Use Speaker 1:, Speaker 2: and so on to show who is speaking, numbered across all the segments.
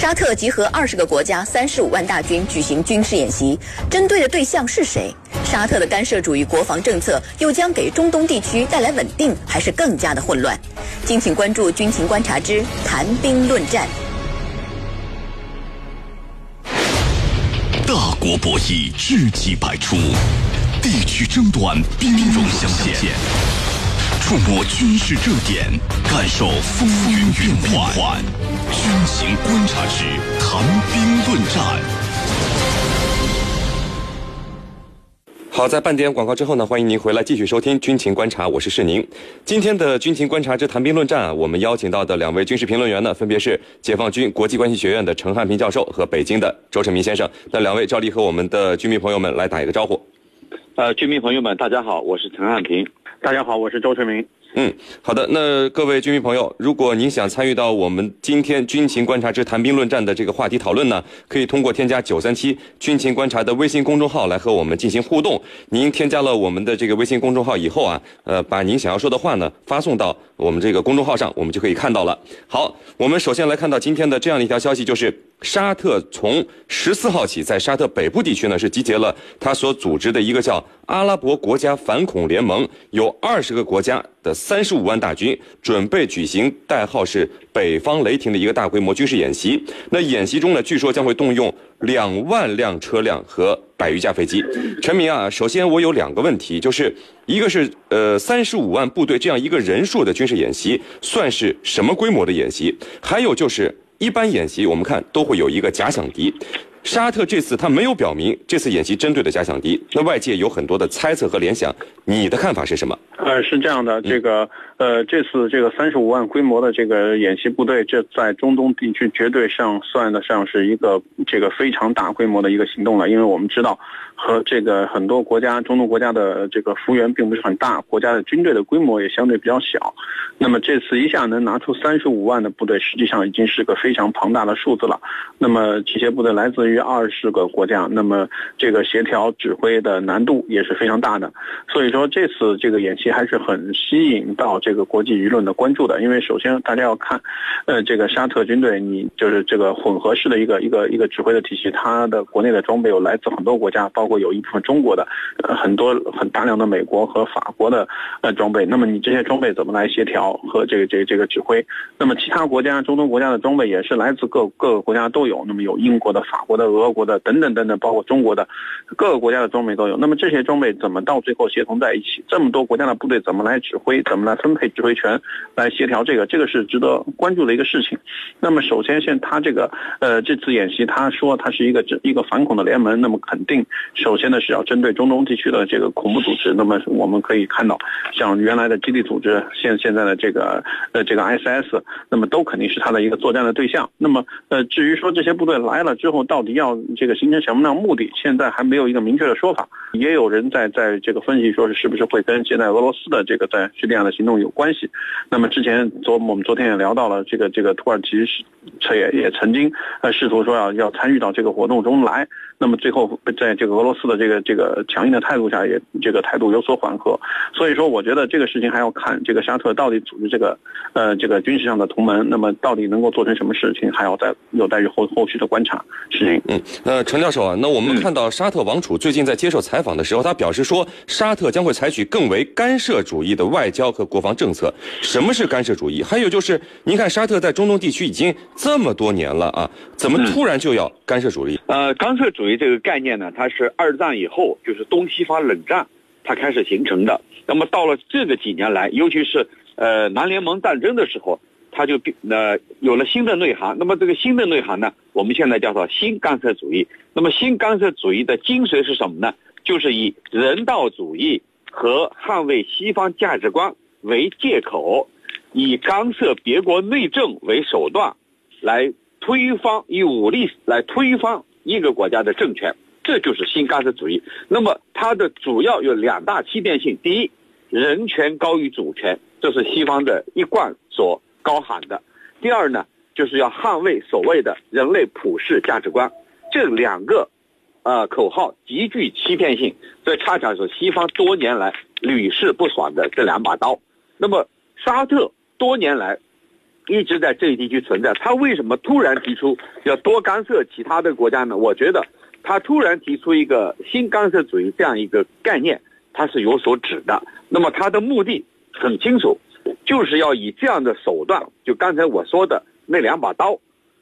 Speaker 1: 沙特集合二十个国家三十五万大军举行军事演习，针对的对象是谁？沙特的干涉主义国防政策又将给中东地区带来稳定，还是更加的混乱？敬请关注《军情观察之谈兵论战》。
Speaker 2: 大国博弈，知己百出；地区争端，兵戎相见。触摸军事热点，感受风云变幻。军情观察之谈兵论战。
Speaker 3: 好，在半点广告之后呢，欢迎您回来继续收听《军情观察》，我是世宁。今天的《军情观察之谈兵论战》啊，我们邀请到的两位军事评论员呢，分别是解放军国际关系学院的陈汉平教授和北京的周成明先生。那两位照例和我们的军迷朋友们来打一个招呼。
Speaker 4: 呃，军迷朋友们，大家好，我是陈汉平。
Speaker 5: 大家好，我是周成明。
Speaker 3: 嗯，好的。那各位军迷朋友，如果您想参与到我们今天军情观察之谈兵论战的这个话题讨论呢，可以通过添加九三七军情观察的微信公众号来和我们进行互动。您添加了我们的这个微信公众号以后啊，呃，把您想要说的话呢发送到我们这个公众号上，我们就可以看到了。好，我们首先来看到今天的这样的一条消息，就是沙特从十四号起，在沙特北部地区呢是集结了他所组织的一个叫阿拉伯国家反恐联盟，有二十个国家。的三十五万大军准备举行代号是“北方雷霆”的一个大规模军事演习。那演习中呢，据说将会动用两万辆车辆和百余架飞机。陈明啊，首先我有两个问题，就是一个是呃三十五万部队这样一个人数的军事演习算是什么规模的演习？还有就是一般演习我们看都会有一个假想敌。沙特这次他没有表明这次演习针对的假想敌，那外界有很多的猜测和联想，你的看法是什么？
Speaker 5: 呃，是这样的，这个呃，这次这个三十五万规模的这个演习部队，这在中东地区绝对上算得上是一个这个非常大规模的一个行动了，因为我们知道和这个很多国家中东国家的这个幅员并不是很大，国家的军队的规模也相对比较小，那么这次一下能拿出三十五万的部队，实际上已经是个非常庞大的数字了。那么这些部队来自于于二十个国家，那么这个协调指挥的难度也是非常大的，所以说这次这个演习。还是很吸引到这个国际舆论的关注的，因为首先大家要看，呃，这个沙特军队，你就是这个混合式的一个一个一个指挥的体系，它的国内的装备有来自很多国家，包括有一部分中国的，呃，很多很大量的美国和法国的呃装备。那么你这些装备怎么来协调和这个这个这个指挥？那么其他国家中东国家的装备也是来自各各个国家都有，那么有英国的、法国的、的俄国的等等等等，包括中国的各个国家的装备都有。那么这些装备怎么到最后协同在一起？这么多国家的。部队怎么来指挥？怎么来分配指挥权？来协调这个，这个是值得关注的一个事情。那么，首先，现他这个呃这次演习，他说他是一个一个反恐的联盟，那么肯定首先呢是要针对中东地区的这个恐怖组织。那么我们可以看到，像原来的基地组织，现现在的这个呃这个 SS，那么都肯定是他的一个作战的对象。那么呃至于说这些部队来了之后，到底要这个形成什么样的目的，现在还没有一个明确的说法。也有人在在这个分析说是是不是会跟现在俄罗斯的这个在叙利亚的行动有关系。那么之前昨我们昨天也聊到了这个这个土耳其是，也也曾经呃试图说要要参与到这个活动中来。那么最后在这个俄罗斯的这个这个强硬的态度下，也这个态度有所缓和。所以说，我觉得这个事情还要看这个沙特到底组织这个呃这个军事上的同盟，那么到底能够做成什么事情，还要再有待于后后续的观察。事情。
Speaker 3: 嗯，那陈教授啊，那我们看到沙特王储最近在接受采访的时候，他表示说，沙特将会采取更为干涉主义的外交和国防政策。什么是干涉主义？还有就是，您看沙特在中东地区已经这么多年了啊，怎么突然就要干涉主义？
Speaker 4: 呃，干涉主义这个概念呢，它是二战以后，就是东西方冷战，它开始形成的。那么到了这个几年来，尤其是呃南联盟战争的时候，它就变呃有了新的内涵。那么这个新的内涵呢，我们现在叫做新干涉主义。那么新干涉主义的精髓是什么呢？就是以人道主义和捍卫西方价值观为借口，以干涉别国内政为手段，来推翻以武力来推翻一个国家的政权，这就是新干涉主义。那么它的主要有两大欺骗性：第一，人权高于主权，这是西方的一贯所高喊的；第二呢，就是要捍卫所谓的人类普世价值观。这两个。呃，口号极具欺骗性，这恰恰是西方多年来屡试不爽的这两把刀。那么，沙特多年来一直在这一地区存在。他为什么突然提出要多干涉其他的国家呢？我觉得他突然提出一个新干涉主义这样一个概念，他是有所指的。那么他的目的很清楚，就是要以这样的手段，就刚才我说的那两把刀，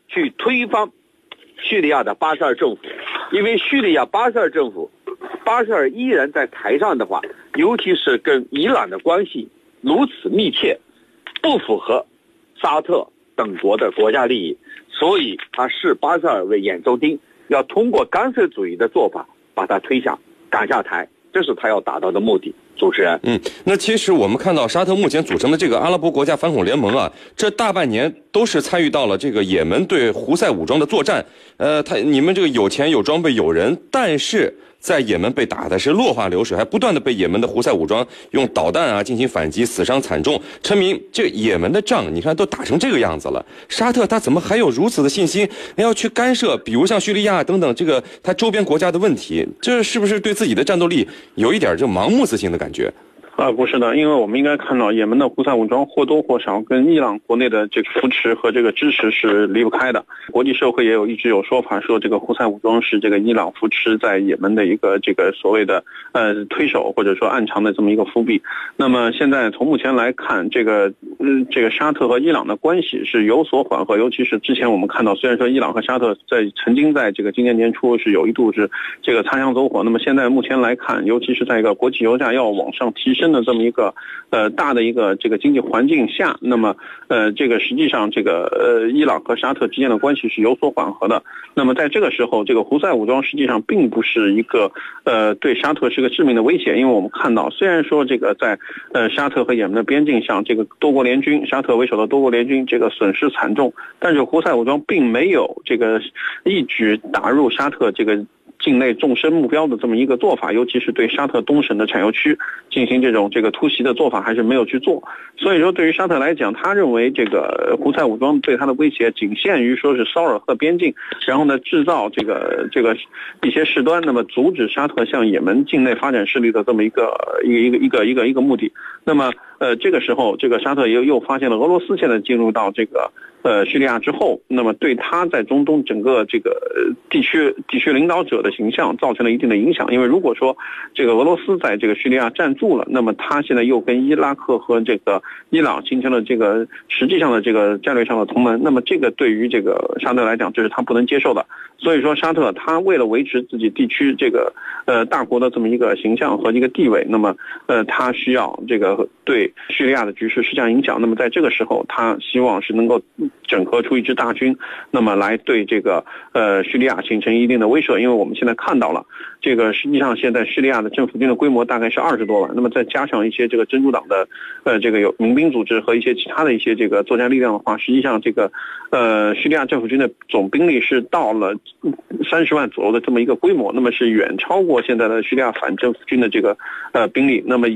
Speaker 4: 去推翻叙利亚的巴沙尔政府。因为叙利亚巴沙尔政府，巴沙尔依然在台上的话，尤其是跟伊朗的关系如此密切，不符合沙特等国的国家利益，所以他视巴沙尔为眼中钉，要通过干涉主义的做法把他推下赶下台，这是他要达到的目的。主持人，
Speaker 3: 嗯，那其实我们看到沙特目前组成的这个阿拉伯国家反恐联盟啊，这大半年都是参与到了这个也门对胡塞武装的作战。呃，他你们这个有钱有装备有人，但是。在也门被打的是落花流水，还不断的被也门的胡塞武装用导弹啊进行反击，死伤惨重。陈明，这也门的仗你看都打成这个样子了，沙特他怎么还有如此的信心要去干涉，比如像叙利亚等等这个他周边国家的问题？这是不是对自己的战斗力有一点就盲目自信的感觉？
Speaker 5: 啊，不是的，因为我们应该看到，也门的胡塞武装或多或少跟伊朗国内的这个扶持和这个支持是离不开的。国际社会也有一直有说法说，这个胡塞武装是这个伊朗扶持在也门的一个这个所谓的呃推手，或者说暗藏的这么一个伏笔。那么现在从目前来看，这个嗯，这个沙特和伊朗的关系是有所缓和，尤其是之前我们看到，虽然说伊朗和沙特在曾经在这个今年年初是有一度是这个擦枪走火，那么现在目前来看，尤其是在一个国际油价要往上提升。的这么一个呃大的一个这个经济环境下，那么呃这个实际上这个呃伊朗和沙特之间的关系是有所缓和的。那么在这个时候，这个胡塞武装实际上并不是一个呃对沙特是个致命的威胁，因为我们看到虽然说这个在呃沙特和也门的边境上，这个多国联军沙特为首的多国联军这个损失惨重，但是胡塞武装并没有这个一举打入沙特这个。境内纵深目标的这么一个做法，尤其是对沙特东省的产油区进行这种这个突袭的做法，还是没有去做。所以说，对于沙特来讲，他认为这个胡塞武装对他的威胁仅限于说是骚扰和边境，然后呢制造这个这个一些事端，那么阻止沙特向也门境内发展势力的这么一个一个一个一个一个一个目的。那么呃这个时候，这个沙特又又发现了俄罗斯现在进入到这个。呃，叙利亚之后，那么对他在中东整个这个地区地区领导者的形象造成了一定的影响。因为如果说这个俄罗斯在这个叙利亚站住了，那么他现在又跟伊拉克和这个伊朗形成了这个实际上的这个战略上的同盟，那么这个对于这个沙特来讲，这是他不能接受的。所以说，沙特他为了维持自己地区这个呃大国的这么一个形象和一个地位，那么呃他需要这个对叙利亚的局势施加影响。那么在这个时候，他希望是能够。整合出一支大军，那么来对这个呃叙利亚形成一定的威慑，因为我们现在看到了，这个实际上现在叙利亚的政府军的规模大概是二十多万，那么再加上一些这个真主党的呃这个有民兵组织和一些其他的一些这个作战力量的话，实际上这个呃叙利亚政府军的总兵力是到了三十万左右的这么一个规模，那么是远超过现在的叙利亚反政府军的这个呃兵力，那么。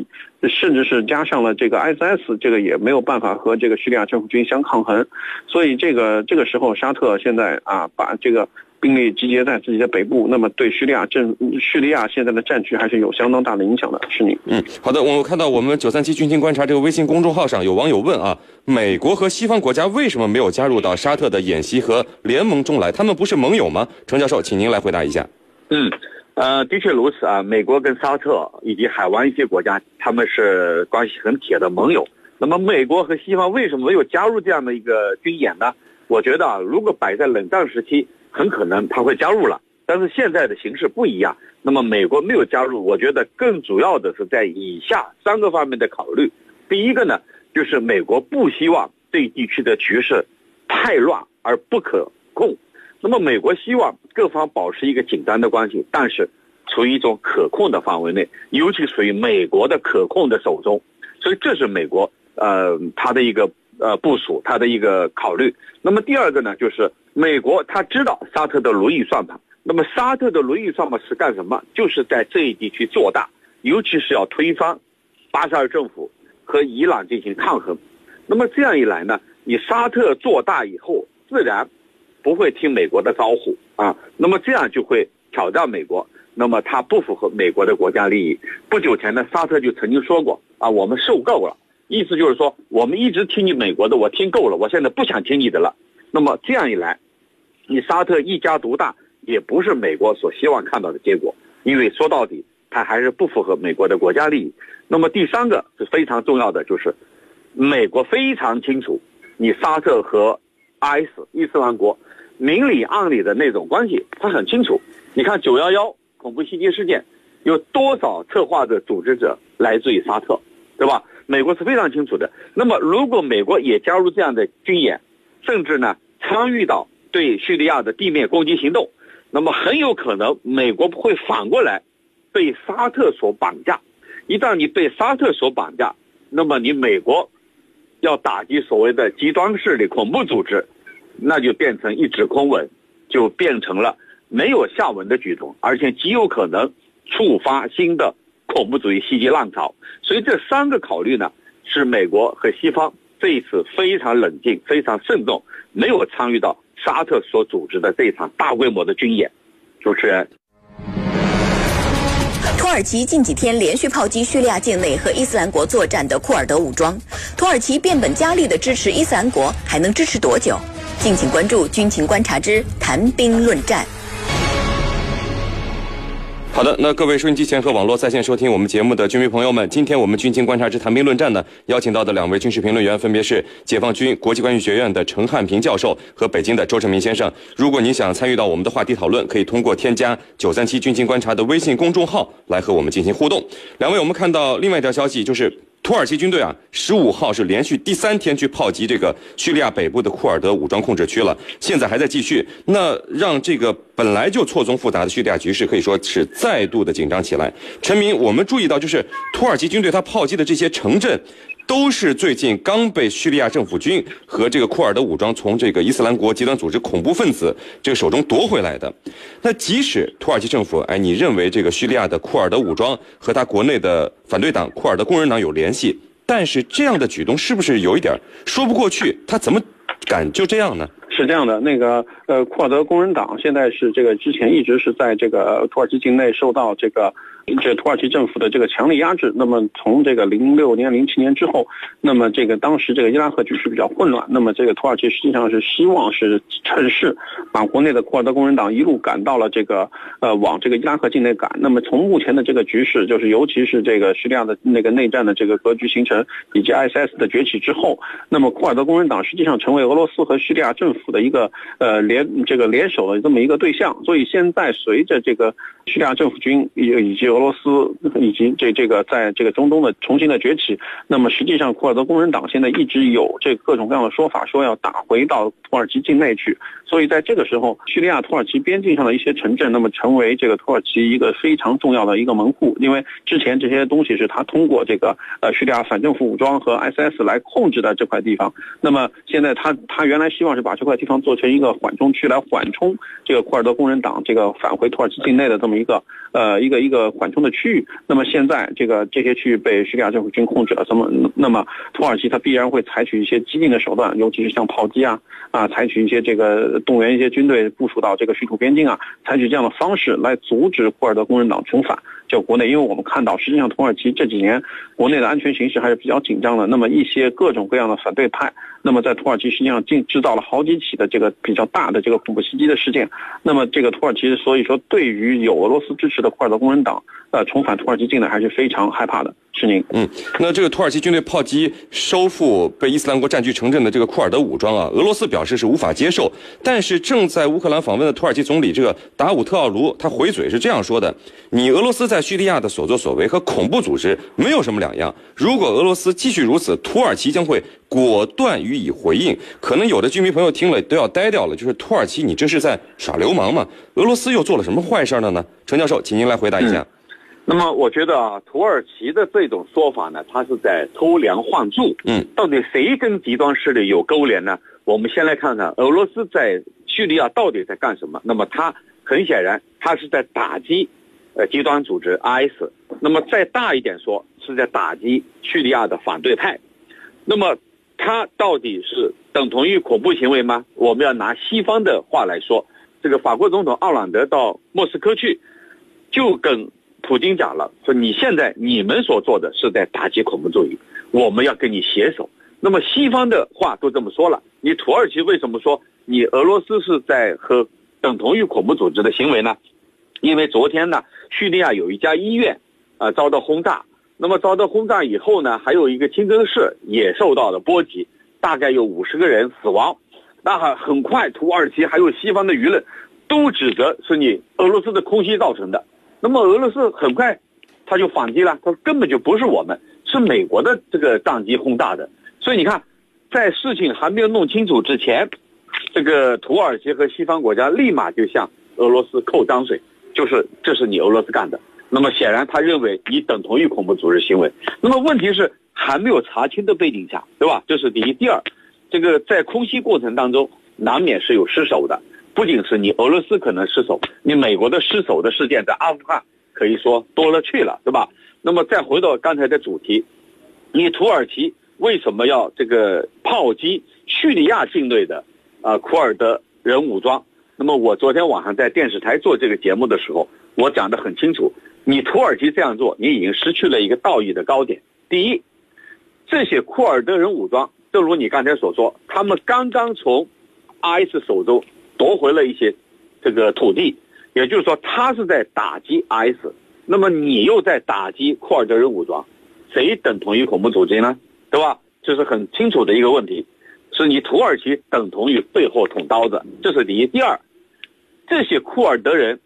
Speaker 5: 甚至是加上了这个 ISS，这个也没有办法和这个叙利亚政府军相抗衡，所以这个这个时候沙特现在啊把这个兵力集结在自己的北部，那么对叙利亚政叙利亚现在的战局还是有相当大的影响的。是你，
Speaker 3: 嗯，好的，我看到我们九三七军情观察这个微信公众号上有网友问啊，美国和西方国家为什么没有加入到沙特的演习和联盟中来？他们不是盟友吗？程教授，请您来回答一下。
Speaker 4: 嗯。呃，的确如此啊。美国跟沙特以及海湾一些国家，他们是关系很铁的盟友。那么，美国和西方为什么没有加入这样的一个军演呢？我觉得啊，如果摆在冷战时期，很可能他会加入了。但是现在的形势不一样，那么美国没有加入，我觉得更主要的是在以下三个方面的考虑。第一个呢，就是美国不希望对地区的局势太乱而不可控。那么，美国希望各方保持一个紧张的关系，但是处于一种可控的范围内，尤其处于美国的可控的手中。所以，这是美国呃他的一个呃部署，他的一个考虑。那么，第二个呢，就是美国他知道沙特的如意算盘。那么，沙特的如意算盘是干什么？就是在这一地区做大，尤其是要推翻巴沙尔政府和伊朗进行抗衡。那么这样一来呢，你沙特做大以后，自然。不会听美国的招呼啊，那么这样就会挑战美国，那么它不符合美国的国家利益。不久前呢，沙特就曾经说过啊，我们受够了，意思就是说，我们一直听你美国的，我听够了，我现在不想听你的了。那么这样一来，你沙特一家独大也不是美国所希望看到的结果，因为说到底，它还是不符合美国的国家利益。那么第三个是非常重要的，就是美国非常清楚，你沙特和 IS 伊斯兰国明里暗里的那种关系，他很清楚。你看九幺幺恐怖袭击事件，有多少策划的组织者来自于沙特，对吧？美国是非常清楚的。那么如果美国也加入这样的军演，甚至呢参与到对叙利亚的地面攻击行动，那么很有可能美国会反过来被沙特所绑架。一旦你被沙特所绑架，那么你美国要打击所谓的极端势力、恐怖组织，那就变成一纸空文，就变成了没有下文的举动，而且极有可能触发新的恐怖主义袭击浪潮。所以这三个考虑呢，是美国和西方这一次非常冷静、非常慎重，没有参与到沙特所组织的这场大规模的军演。主持人。
Speaker 1: 土耳其近几天连续炮击叙利亚境内和伊斯兰国作战的库尔德武装，土耳其变本加厉的支持伊斯兰国，还能支持多久？敬请关注《军情观察之谈兵论战》。
Speaker 3: 好的，那各位收音机前和网络在线收听我们节目的军迷朋友们，今天我们军情观察之谈兵论战呢，邀请到的两位军事评论员分别是解放军国际关系学院的陈汉平教授和北京的周成明先生。如果您想参与到我们的话题讨论，可以通过添加九三七军情观察的微信公众号来和我们进行互动。两位，我们看到另外一条消息就是。土耳其军队啊，十五号是连续第三天去炮击这个叙利亚北部的库尔德武装控制区了，现在还在继续。那让这个本来就错综复杂的叙利亚局势可以说是再度的紧张起来。陈明，我们注意到就是土耳其军队他炮击的这些城镇。都是最近刚被叙利亚政府军和这个库尔德武装从这个伊斯兰国极端组织恐怖分子这个手中夺回来的。那即使土耳其政府，哎，你认为这个叙利亚的库尔德武装和他国内的反对党库尔德工人党有联系，但是这样的举动是不是有一点说不过去？他怎么敢就这样呢？
Speaker 5: 是这样的，那个呃，库尔德工人党现在是这个之前一直是在这个土耳其境内受到这个。这土耳其政府的这个强力压制，那么从这个零六年、零七年之后，那么这个当时这个伊拉克局势比较混乱，那么这个土耳其实际上是希望是趁势把国内的库尔德工人党一路赶到了这个呃往这个伊拉克境内赶。那么从目前的这个局势，就是尤其是这个叙利亚的那个内战的这个格局形成，以及 ISIS 的崛起之后，那么库尔德工人党实际上成为俄罗斯和叙利亚政府的一个呃联这个联手的这么一个对象。所以现在随着这个叙利亚政府军以以及俄罗斯以及这这个在这个中东的重新的崛起，那么实际上库尔德工人党现在一直有这各种各样的说法，说要打回到土耳其境内去。所以在这个时候，叙利亚土耳其边境上的一些城镇，那么成为这个土耳其一个非常重要的一个门户，因为之前这些东西是他通过这个呃叙利亚反政府武装和 SS 来控制的这块地方。那么现在他他原来希望是把这块地方做成一个缓冲区，来缓冲这个库尔德工人党这个返回土耳其境内的这么一个呃一个一个缓冲的区域。那么现在这个这些区域被叙利亚政府军控制了，那么那么土耳其它必然会采取一些激进的手段，尤其是像炮击啊啊，采取一些这个。动员一些军队部署到这个叙土边境啊，采取这样的方式来阻止库尔德工人党重返就国内。因为我们看到，实际上土耳其这几年国内的安全形势还是比较紧张的。那么一些各种各样的反对派，那么在土耳其实际上进制造了好几起的这个比较大的这个恐怖袭击的事件。那么这个土耳其所以说对于有俄罗斯支持的库尔德工人党呃重返土耳其境内还是非常害怕的。是您，
Speaker 3: 嗯，那这个土耳其军队炮击收复被伊斯兰国占据城镇的这个库尔德武装啊，俄罗斯表示是无法接受。但是正在乌克兰访问的土耳其总理这个达武特奥卢，他回嘴是这样说的：“你俄罗斯在叙利亚的所作所为和恐怖组织没有什么两样。如果俄罗斯继续如此，土耳其将会果断予以回应。”可能有的居民朋友听了都要呆掉了，就是土耳其，你这是在耍流氓吗？俄罗斯又做了什么坏事了呢？程教授，请您来回答一下。
Speaker 4: 那么我觉得啊，土耳其的这种说法呢，它是在偷梁换柱。
Speaker 3: 嗯，
Speaker 4: 到底谁跟极端势力有勾连呢？我们先来看看俄罗斯在叙利亚到底在干什么。那么他很显然，他是在打击，呃，极端组织 IS。那么再大一点说，是在打击叙利亚的反对派。那么他到底是等同于恐怖行为吗？我们要拿西方的话来说，这个法国总统奥朗德到莫斯科去，就跟。普京讲了，说你现在你们所做的是在打击恐怖主义，我们要跟你携手。那么西方的话都这么说了，你土耳其为什么说你俄罗斯是在和等同于恐怖组织的行为呢？因为昨天呢，叙利亚有一家医院，啊遭到轰炸。那么遭到轰炸以后呢，还有一个清真寺也受到了波及，大概有五十个人死亡。那很很快，土耳其还有西方的舆论都指责是你俄罗斯的空袭造成的。那么俄罗斯很快他就反击了，他说根本就不是我们，是美国的这个战机轰炸的。所以你看，在事情还没有弄清楚之前，这个土耳其和西方国家立马就向俄罗斯扣脏水，就是这是你俄罗斯干的。那么显然，他认为你等同于恐怖组织行为。那么问题是还没有查清的背景下，对吧？这是第一。第二，这个在空袭过程当中难免是有失手的，不仅是你俄罗斯可能失手，你美国的失手的事件在阿富汗可以说多了去了，对吧？那么再回到刚才的主题，你土耳其为什么要这个炮击叙利亚境内的啊库尔德人武装？那么我昨天晚上在电视台做这个节目的时候，我讲得很清楚。你土耳其这样做，你已经失去了一个道义的高点。第一，这些库尔德人武装，正如你刚才所说，他们刚刚从 IS 手中夺回了一些这个土地，也就是说，他是在打击 IS。那么你又在打击库尔德人武装，谁等同于恐怖组织呢？对吧？这是很清楚的一个问题，是你土耳其等同于背后捅刀子，这是第一。第二，这些库尔德人。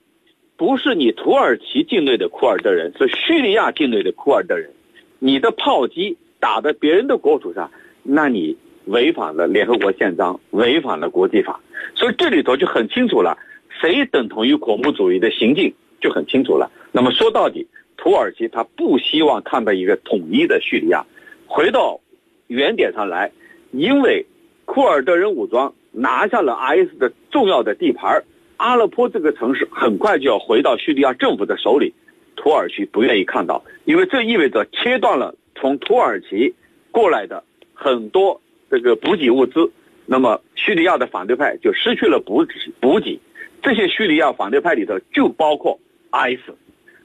Speaker 4: 不是你土耳其境内的库尔德人，是叙利亚境内的库尔德人。你的炮击打在别人的国土上，那你违反了联合国宪章，违反了国际法。所以这里头就很清楚了，谁等同于恐怖主义的行径就很清楚了。那么说到底，土耳其他不希望看到一个统一的叙利亚。回到原点上来，因为库尔德人武装拿下了 IS 的重要的地盘阿勒颇这个城市很快就要回到叙利亚政府的手里，土耳其不愿意看到，因为这意味着切断了从土耳其过来的很多这个补给物资，那么叙利亚的反对派就失去了补给补给，这些叙利亚反对派里头就包括 IS，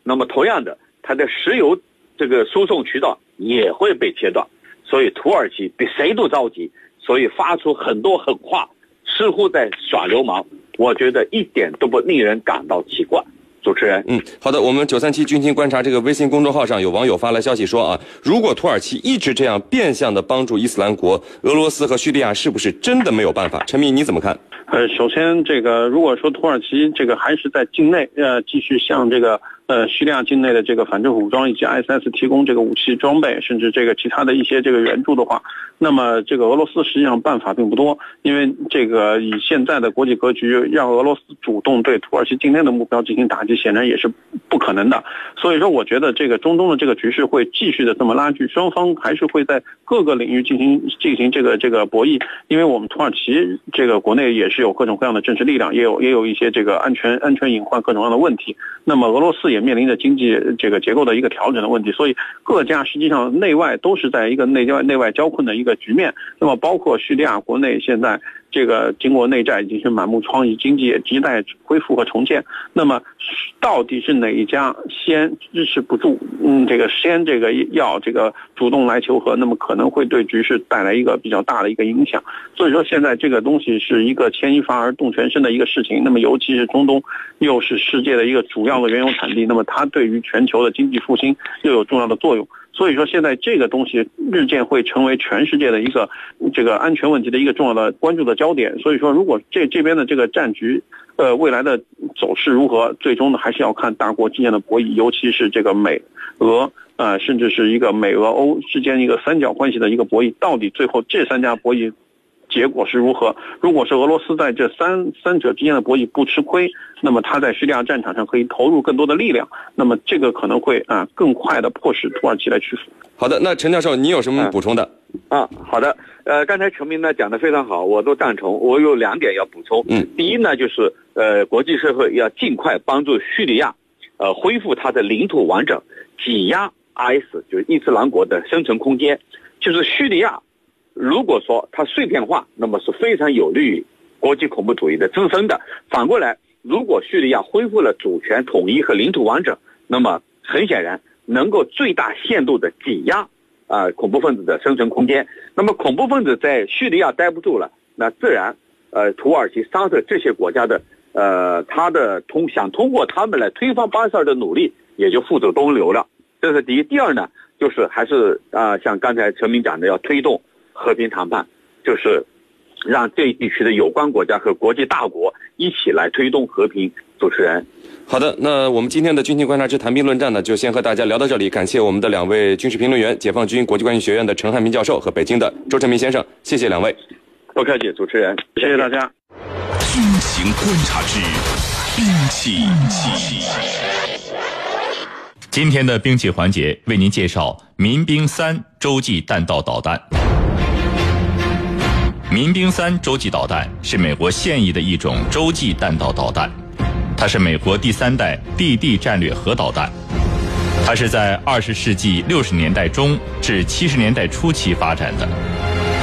Speaker 4: 那么同样的，它的石油这个输送渠道也会被切断，所以土耳其比谁都着急，所以发出很多狠话，似乎在耍流氓。我觉得一点都不令人感到奇怪。主持人，
Speaker 3: 嗯，好的，我们九三七军情观察这个微信公众号上有网友发来消息说啊，如果土耳其一直这样变相的帮助伊斯兰国，俄罗斯和叙利亚是不是真的没有办法？陈明你怎么看？
Speaker 5: 呃，首先这个如果说土耳其这个还是在境内呃继续向这个。呃，叙利亚境内的这个反政府武装以及 ISS 提供这个武器装备，甚至这个其他的一些这个援助的话，那么这个俄罗斯实际上办法并不多，因为这个以现在的国际格局，让俄罗斯主动对土耳其境内的目标进行打击，显然也是不可能的。所以说，我觉得这个中东的这个局势会继续的这么拉锯，双方还是会在各个领域进行进行这个这个博弈。因为我们土耳其这个国内也是有各种各样的政治力量，也有也有一些这个安全安全隐患各种各样的问题。那么俄罗斯也。面临着经济这个结构的一个调整的问题，所以各家实际上内外都是在一个内外内外交困的一个局面。那么，包括叙利亚国内现在。这个经过内战已经是满目疮痍，经济也亟待恢复和重建。那么，到底是哪一家先支持不住？嗯，这个先这个要这个主动来求和，那么可能会对局势带来一个比较大的一个影响。所以说，现在这个东西是一个牵一发而动全身的一个事情。那么，尤其是中东又是世界的一个主要的原油产地，那么它对于全球的经济复兴又有重要的作用。所以说，现在这个东西日渐会成为全世界的一个这个安全问题的一个重要的关注的焦点。所以说，如果这这边的这个战局，呃，未来的走势如何，最终呢，还是要看大国之间的博弈，尤其是这个美俄，啊，甚至是一个美俄欧之间一个三角关系的一个博弈，到底最后这三家博弈。结果是如何？如果是俄罗斯在这三三者之间的博弈不吃亏，那么他在叙利亚战场上可以投入更多的力量，那么这个可能会啊更快的迫使土耳其来屈服。
Speaker 3: 好的，那陈教授，你有什么补充的？
Speaker 4: 啊，好的，呃，刚才陈明呢讲的非常好，我都赞同。我有两点要补充。
Speaker 3: 嗯，
Speaker 4: 第一呢，就是呃，国际社会要尽快帮助叙利亚，呃，恢复它的领土完整，挤压 IS 就是伊斯兰国的生存空间，就是叙利亚。如果说它碎片化，那么是非常有利于国际恐怖主义的滋生的。反过来，如果叙利亚恢复了主权统一和领土完整，那么很显然能够最大限度的挤压啊、恐怖分子的生存空间。那么恐怖分子在叙利亚待不住了，那自然呃土耳其、沙特这些国家的呃他的通想通过他们来推翻巴沙尔的努力也就付诸东流了。这是第一。第二呢，就是还是啊、像刚才陈明讲的，要推动和平谈判，就是让这一地区的有关国家和国际大国一起来推动和平。主持人。
Speaker 3: 好的，那我们今天的军情观察之谈兵论战呢，就先和大家聊到这里。感谢我们的两位军事评论员，解放军国际关系学院的陈汉民教授和北京的周成民先生，谢谢两位。
Speaker 4: 不客气，主持人，
Speaker 5: 谢谢大家。
Speaker 2: 军情观察之兵器。
Speaker 6: 今天的兵器环节为您介绍民兵三洲际弹道导弹。民兵三洲际导弹是美国现役的一种洲际弹道导弹，它是美国第三代地地战略核导弹。它是在二十世纪六十年代中至七十年代初期发展的，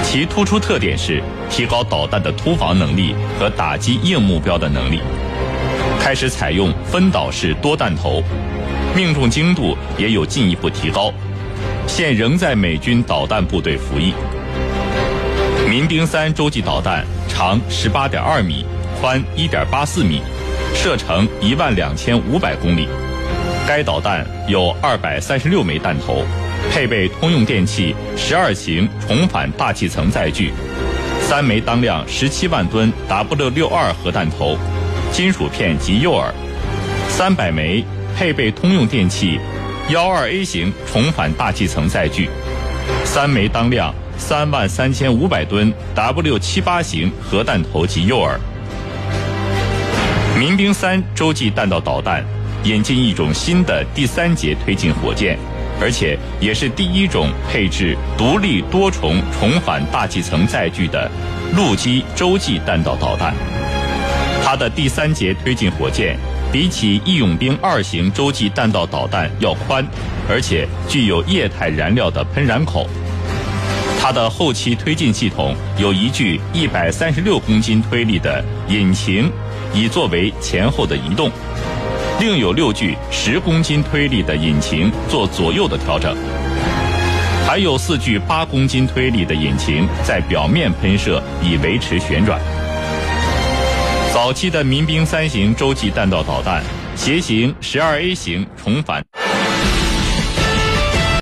Speaker 6: 其突出特点是提高导弹的突防能力和打击硬目标的能力。开始采用分导式多弹头，命中精度也有进一步提高，现仍在美军导弹部队服役。民兵三洲际导弹长十八点二米，宽一点八四米，射程一万两千五百公里。该导弹有二百三十六枚弹头，配备通用电气十二型重返大气层载具，三枚当量十七万吨 W 六二核弹头，金属片及诱饵，三百枚配备通用电气幺二 A 型重返大气层载具，三枚当量三万三千五百吨 W 七八型核弹头及诱饵。民兵三洲际弹道导弹引进一种新的第三节推进火箭，而且也是第一种配置独立多重重返大气层载具的陆基洲际弹道导弹。它的第三节推进火箭比起义勇兵二型洲际弹道导弹要宽，而且具有液态燃料的喷燃口。它的后期推进系统有一具一百三十六公斤推力的引擎，以作为前后的移动；另有六具十公斤推力的引擎做左右的调整，还有四具八公斤推力的引擎在表面喷射，以维持旋转。早期的民兵三型洲际弹道导弹，携行十二 A 型重返。